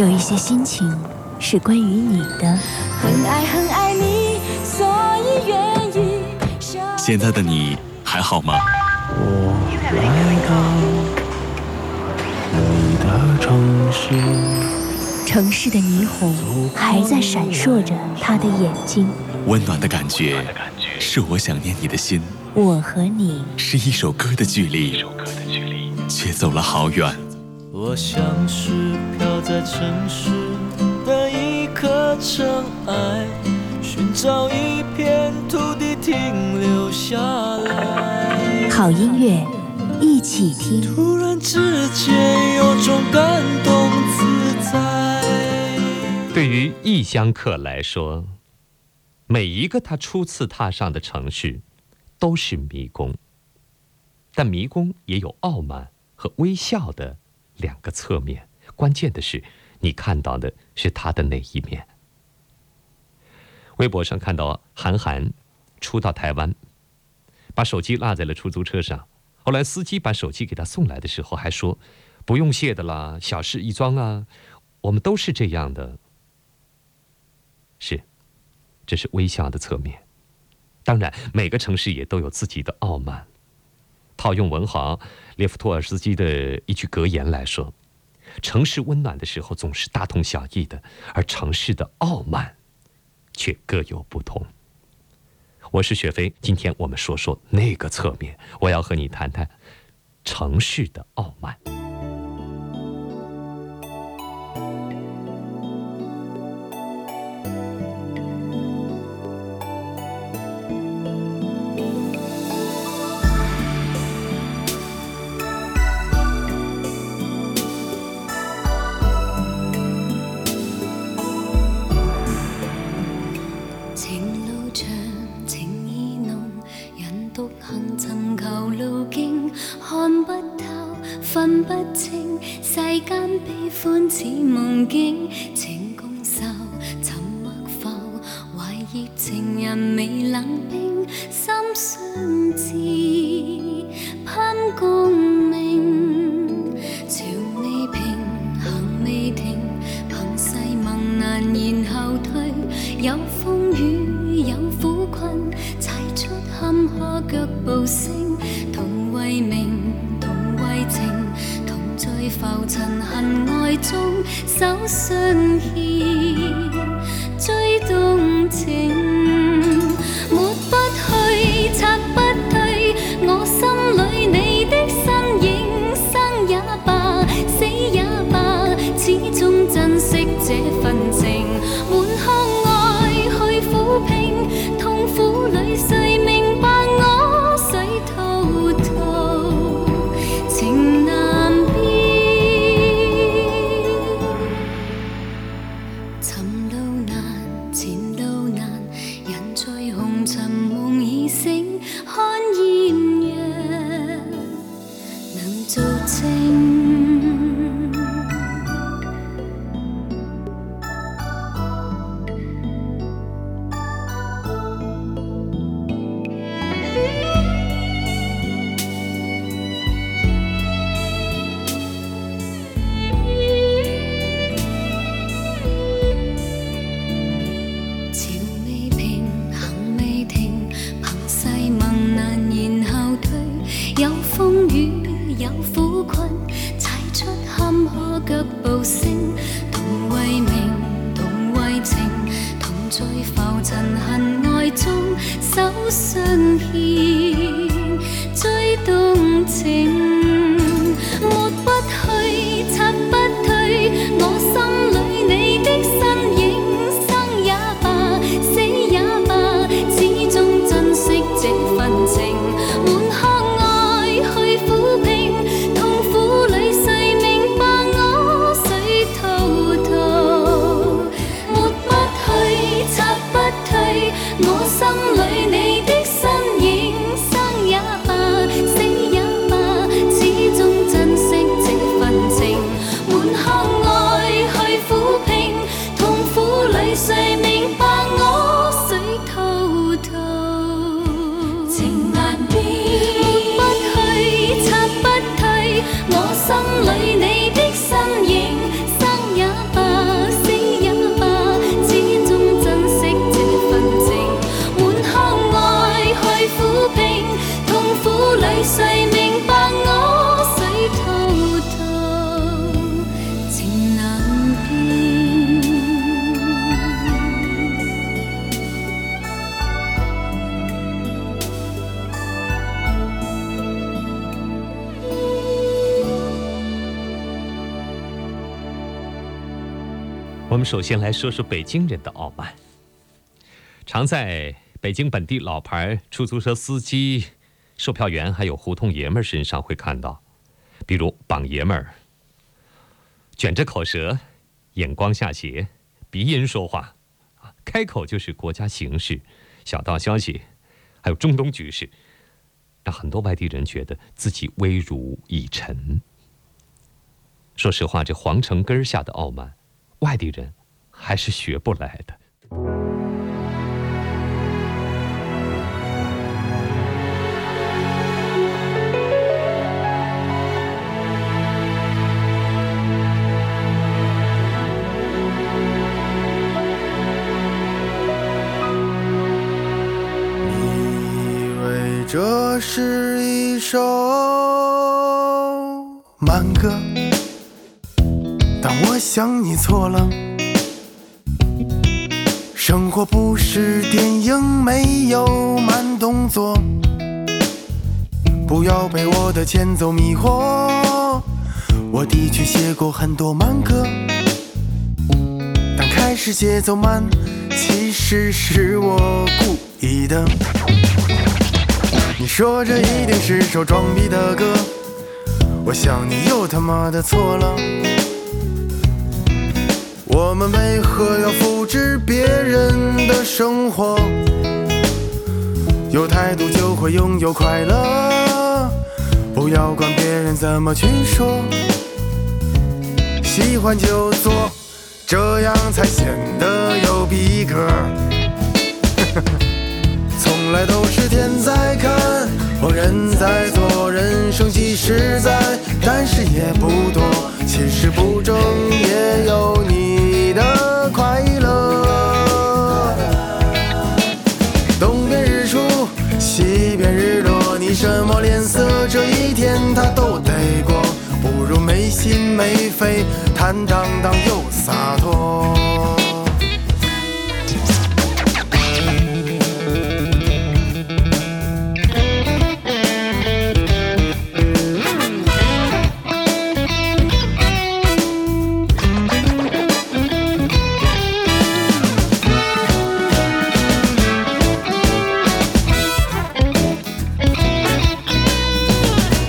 有一些心情是关于你的。很爱很爱你，所以愿意。现在的你还好吗？我来到你的城市，城市的霓虹还在闪烁着他的眼睛。温暖的感觉，是我想念你的心。我和你是一首歌的距离，却走了好远。我像是飘在城市的一颗尘埃，寻找一片土地停留下来。好音乐，一起听。突然之间有种感动自在。对于异乡客来说，每一个他初次踏上的城市，都是迷宫。但迷宫也有傲慢和微笑的两个侧面。关键的是，你看到的是他的哪一面？微博上看到韩寒初到台湾，把手机落在了出租车上。后来司机把手机给他送来的时候，还说：“不用谢的啦，小事一桩啊，我们都是这样的。”是。这是微笑的侧面，当然，每个城市也都有自己的傲慢。套用文豪列夫托尔斯基的一句格言来说：“城市温暖的时候总是大同小异的，而城市的傲慢却各有不同。”我是雪飞，今天我们说说那个侧面，我要和你谈谈城市的傲慢。首先来说说北京人的傲慢。常在北京本地老牌出租车司机、售票员还有胡同爷们儿身上会看到，比如榜爷们儿，卷着口舌，眼光下斜，鼻音说话，开口就是国家形势、小道消息，还有中东局势，让很多外地人觉得自己危如已沉。说实话，这皇城根儿下的傲慢，外地人还是学不来的。你以为这是一首慢歌，但我想你错了。生活不是电影，没有慢动作。不要被我的前奏迷惑，我的确写过很多慢歌，但开始节奏慢，其实是我故意的。你说这一定是首装逼的歌，我想你又他妈的错了。我们为何要复制别人的生活？有态度就会拥有快乐，不要管别人怎么去说，喜欢就做，这样才显得有逼格。从来都是天在看，我人在做，人生即实在，但是也不多，其实不争也心没飞，坦荡荡又洒脱。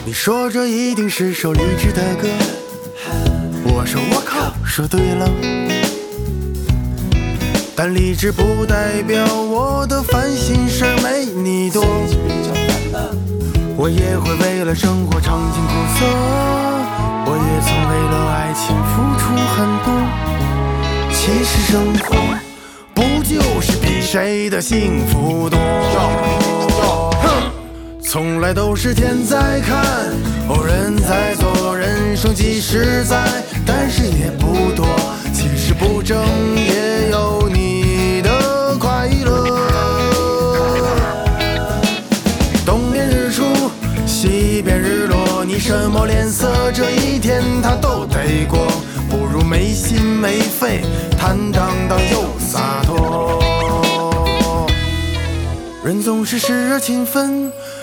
你说这一定是首励志的歌，说对了。但理智不代表我的烦心事儿没你多，我也会为了生活尝尽苦涩，我也曾为了爱情付出很多。其实生活不就是比谁的幸福多？哼。从来都是天在看，哦人在做，人生即实在，但是也不多，其实不争也有你的快乐。东边日出，西边日落，你什么脸色，这一天他都得过，不如没心没肺，坦荡荡又洒脱。人总是时而勤奋。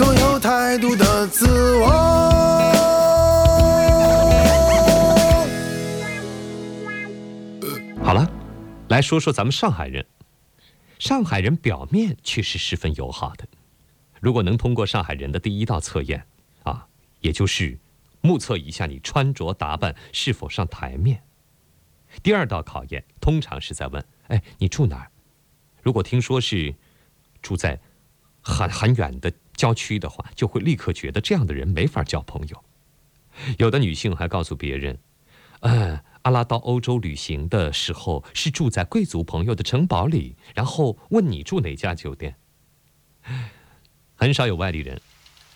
做有态度的自我。好了，来说说咱们上海人。上海人表面却是十分友好的。如果能通过上海人的第一道测验，啊，也就是目测一下你穿着打扮是否上台面。第二道考验通常是在问：哎，你住哪儿？如果听说是住在很很远的郊区的话，就会立刻觉得这样的人没法交朋友。有的女性还告诉别人，嗯。阿拉到欧洲旅行的时候，是住在贵族朋友的城堡里，然后问你住哪家酒店。很少有外地人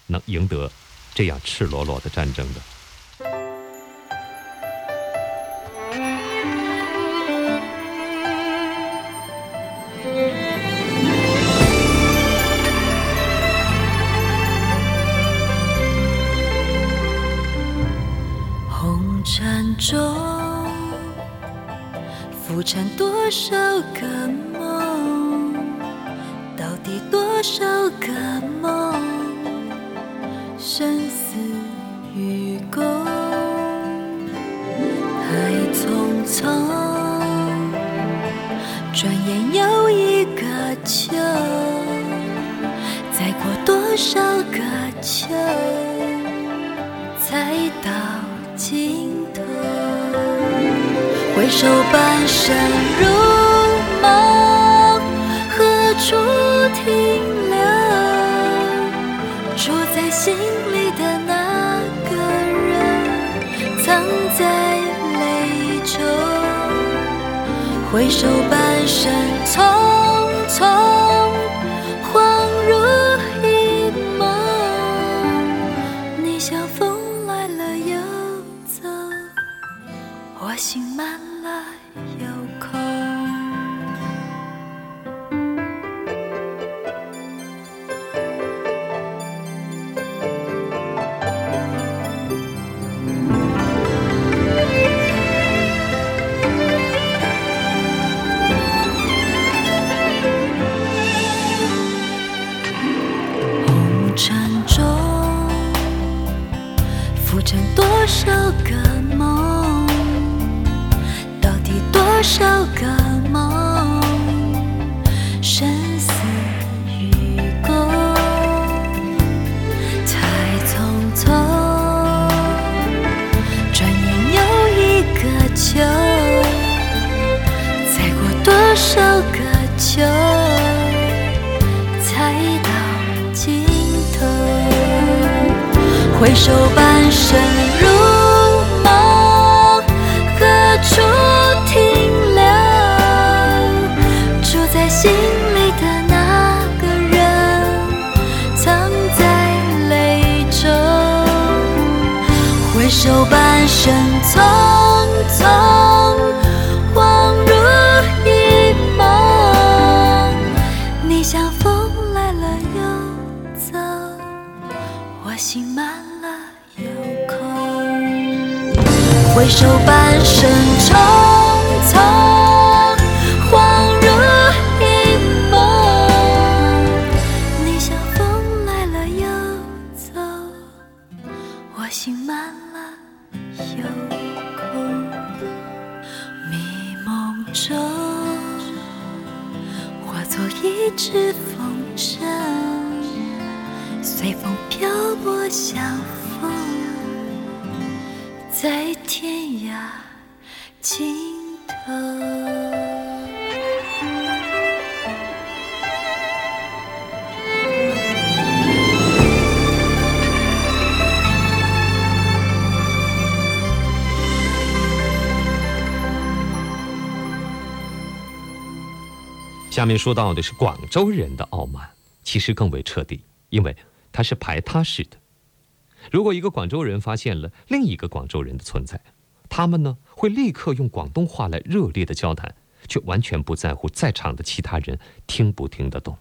能赢得这样赤裸裸的战争的。缠多少个梦，到底多少个梦？生死与共，太匆匆，转眼又一个秋，再过多少个秋，才到尽头？回首半生如梦，何处停留？住在心里的那个人，藏在泪中。回首半生匆匆，人匆匆，恍如一梦。你像风来了又走，我心满了又空。回首半生愁在。天涯尽头。下面说到的是广州人的傲慢，其实更为彻底，因为它是排他式的。如果一个广州人发现了另一个广州人的存在，他们呢会立刻用广东话来热烈的交谈，却完全不在乎在场的其他人听不听得懂。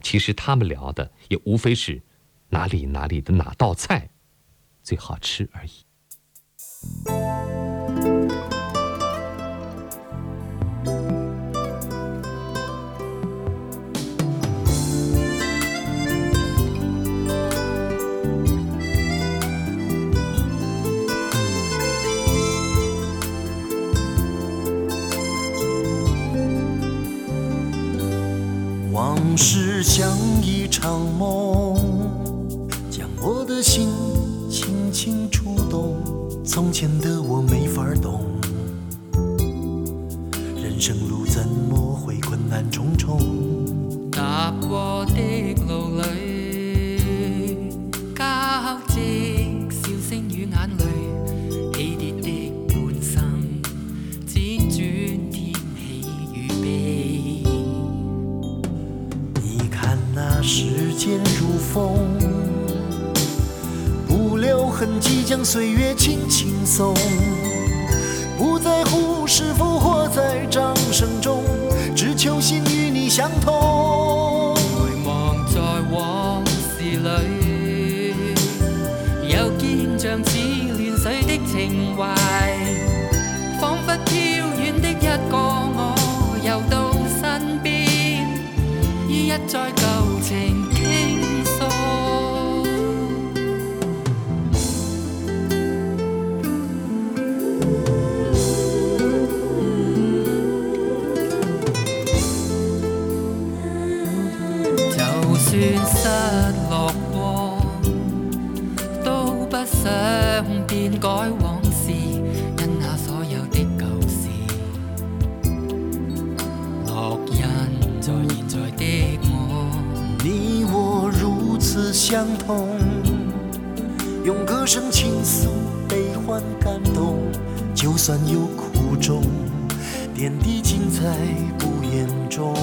其实他们聊的也无非是哪里哪里的哪道菜最好吃而已。回望在往事里，又见像似乱水的情怀，仿佛飘远的一个我，游到身边，一再改往事，因那所有的舊事，烙印在現在的我。你我如此相同，用歌声倾诉悲欢感动，就算有苦衷，点滴尽在不言中。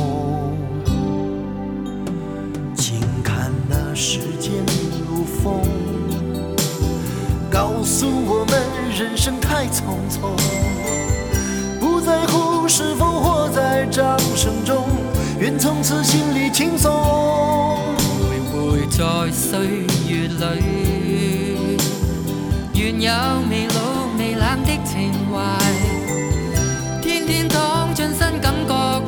请看那时间，告诉我们人生太匆匆，不在乎是否活在掌声中，愿从此心里轻松。徘徊在岁月里，愿有未老未冷的情怀，天天躺進新感觉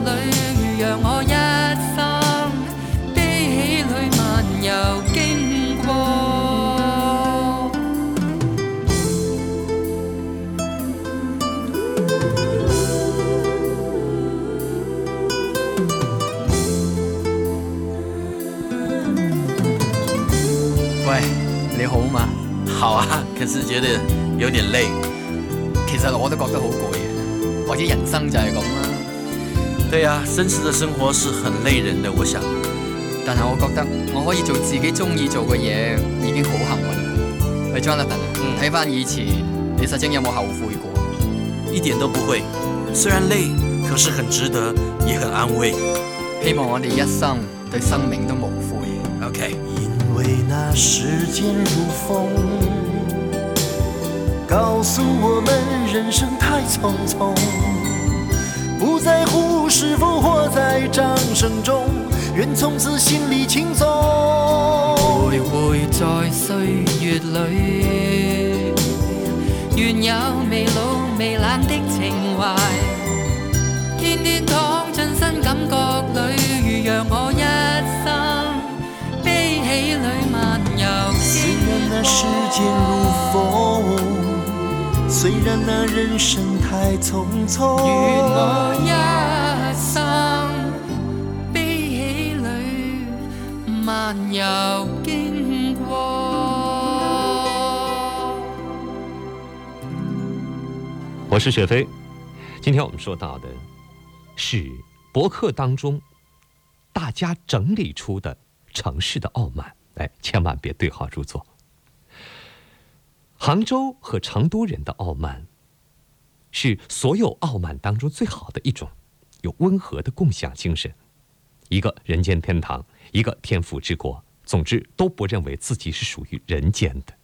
好啊，可是觉得有点累。其實我都覺得好攰，或者人生就係咁啦。对啊，真实的生活是很累人的，我想。但係我覺得我可以做自己中意做嘅嘢，已經好幸運。喂，Jonathan 啊，睇翻以前，你實情有冇後悔過？一點都不會，雖然累，可是很值得，也很安慰。希望我哋一生對生命都無悔。OK，因为那时间如风，告诉我们人生太匆匆，不在乎是否活在掌声中，愿从此心里轻松。徘徊在岁月里，愿有未老未冷的情怀，天天躺进新感觉里，如让我一生悲喜里漫游虽然那人生太匆匆，願我一生悲喜里漫遊經過。我是雪飞，今天我们说到的是博客当中大家整理出的城市的傲慢，哎，千万别对号入座。杭州和成都人的傲慢，是所有傲慢当中最好的一种，有温和的共享精神，一个人间天堂，一个天府之国，总之都不认为自己是属于人间的。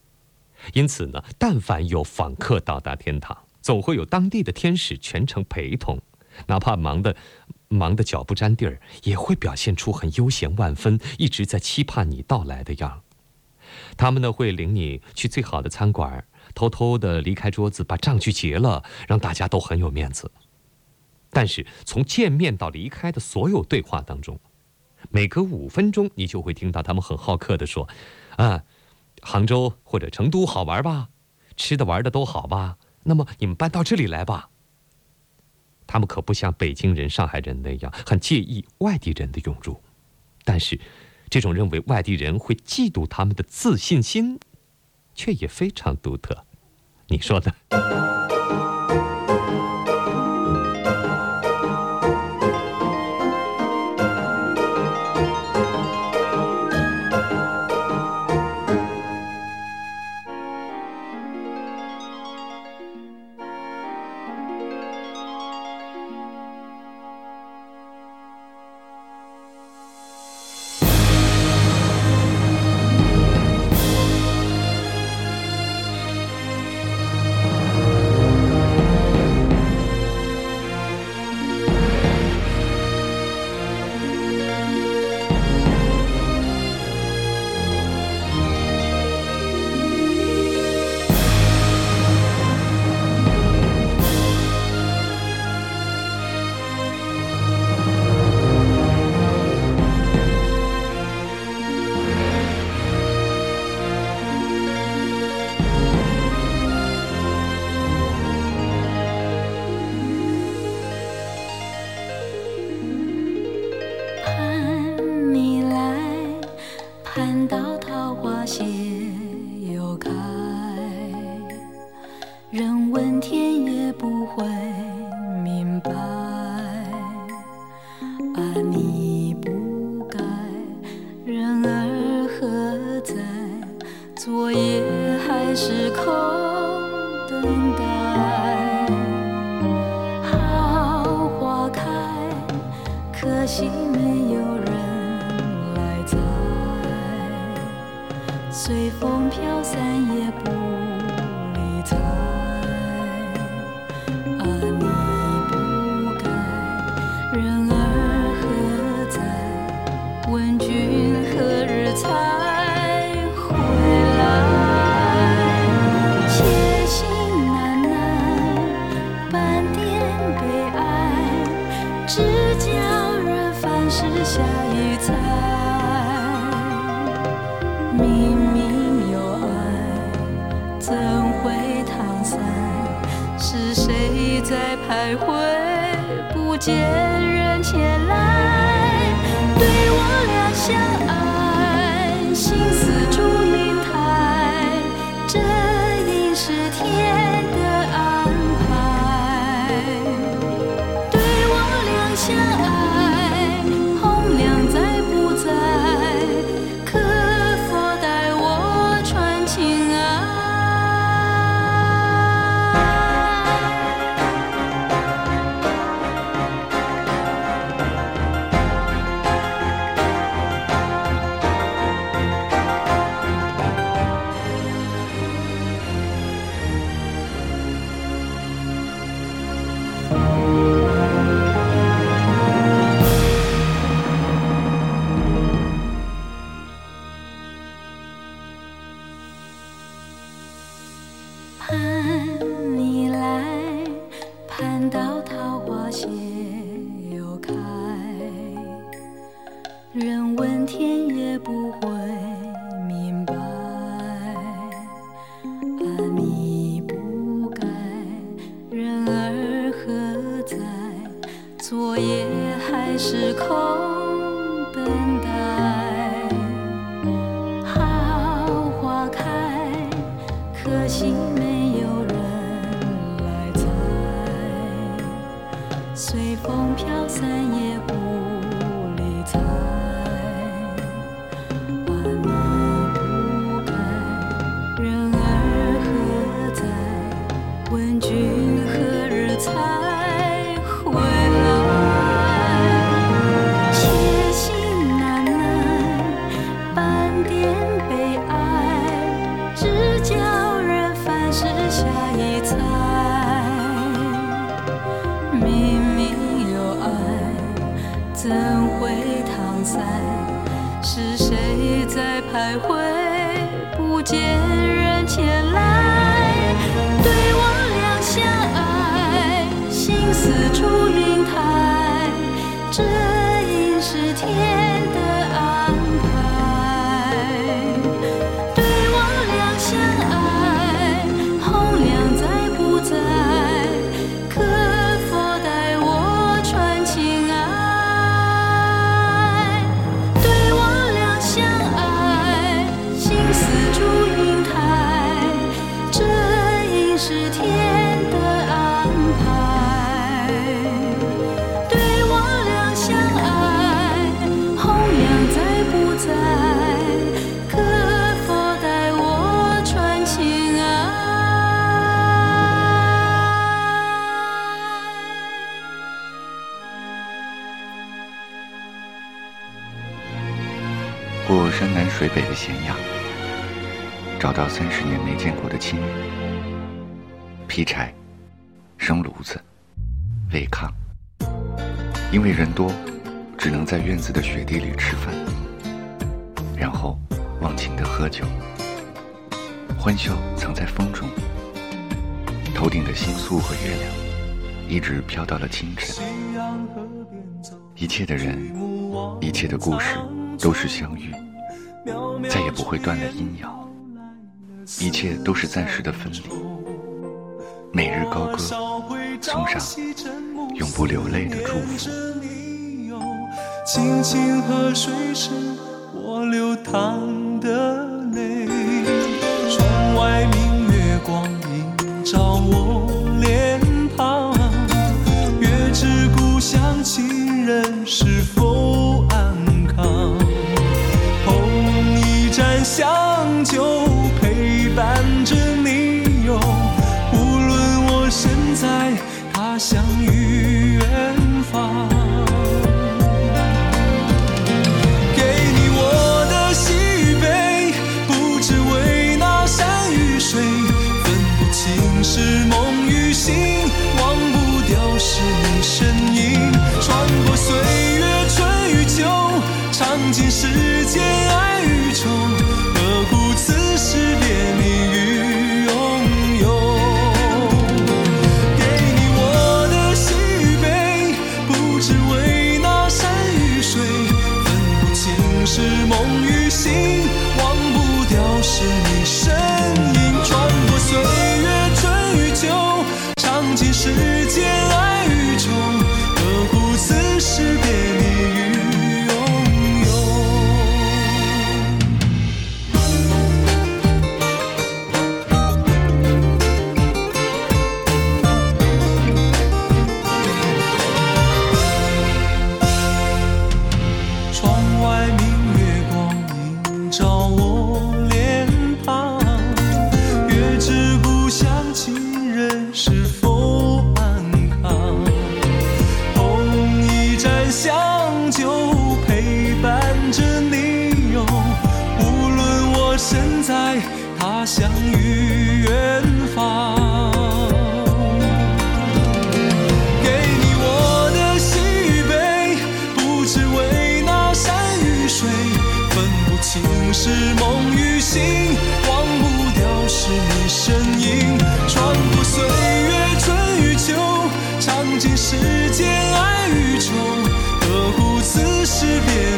因此呢，但凡有访客到达天堂，总会有当地的天使全程陪同，哪怕忙的忙得脚不沾地儿，也会表现出很悠闲万分，一直在期盼你到来的样儿。他们呢会领你去最好的餐馆，偷偷的离开桌子，把账去结了，让大家都很有面子。但是从见面到离开的所有对话当中，每隔五分钟你就会听到他们很好客的说：“啊，杭州或者成都好玩吧？吃的玩的都好吧？那么你们搬到这里来吧。”他们可不像北京人、上海人那样很介意外地人的涌入，但是这种认为外地人会嫉妒他们的自信心，却也非常独特。你说呢？在徘徊？不见人前来，对我俩相爱，心到三十年没见过的亲人，劈柴、生炉子、煨炕。因为人多，只能在院子的雪地里吃饭，然后忘情的喝酒，欢笑藏在风中。头顶的星宿和月亮，一直飘到了清晨。一切的人，一切的故事，都是相遇，再也不会断了阴阳。一切都是暂时的分离。每日高歌，送上永不流泪的祝福。轻轻河水是我流淌的泪。窗外明月光映照我脸庞，月故乡人是否安康？捧一盏酒。身在他乡与远方。给你我的喜与悲，不只为那山与水，分不清是梦与醒，忘不掉是你身影，穿过岁月春与秋，尝尽世间爱与愁，何苦此时别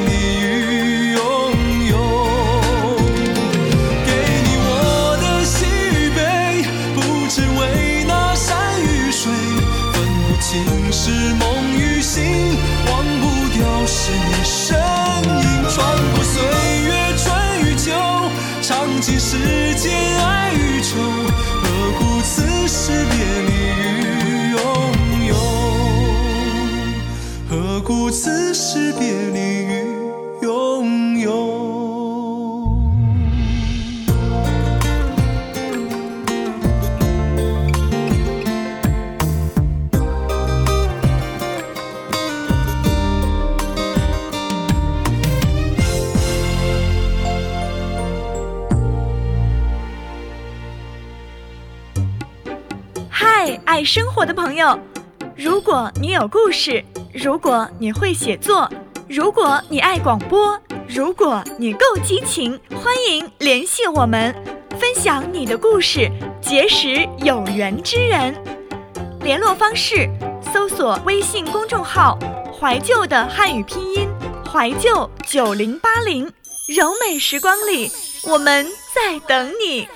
此时别离与拥有？嗨，爱生活的朋友，如果你有故事，如果你会写作，如果你爱广播，如果你够激情，欢迎联系我们，分享你的故事，结识有缘之人。联络方式：搜索微信公众号“怀旧的汉语拼音”，怀旧九零八零，柔美时光里，我们在等你。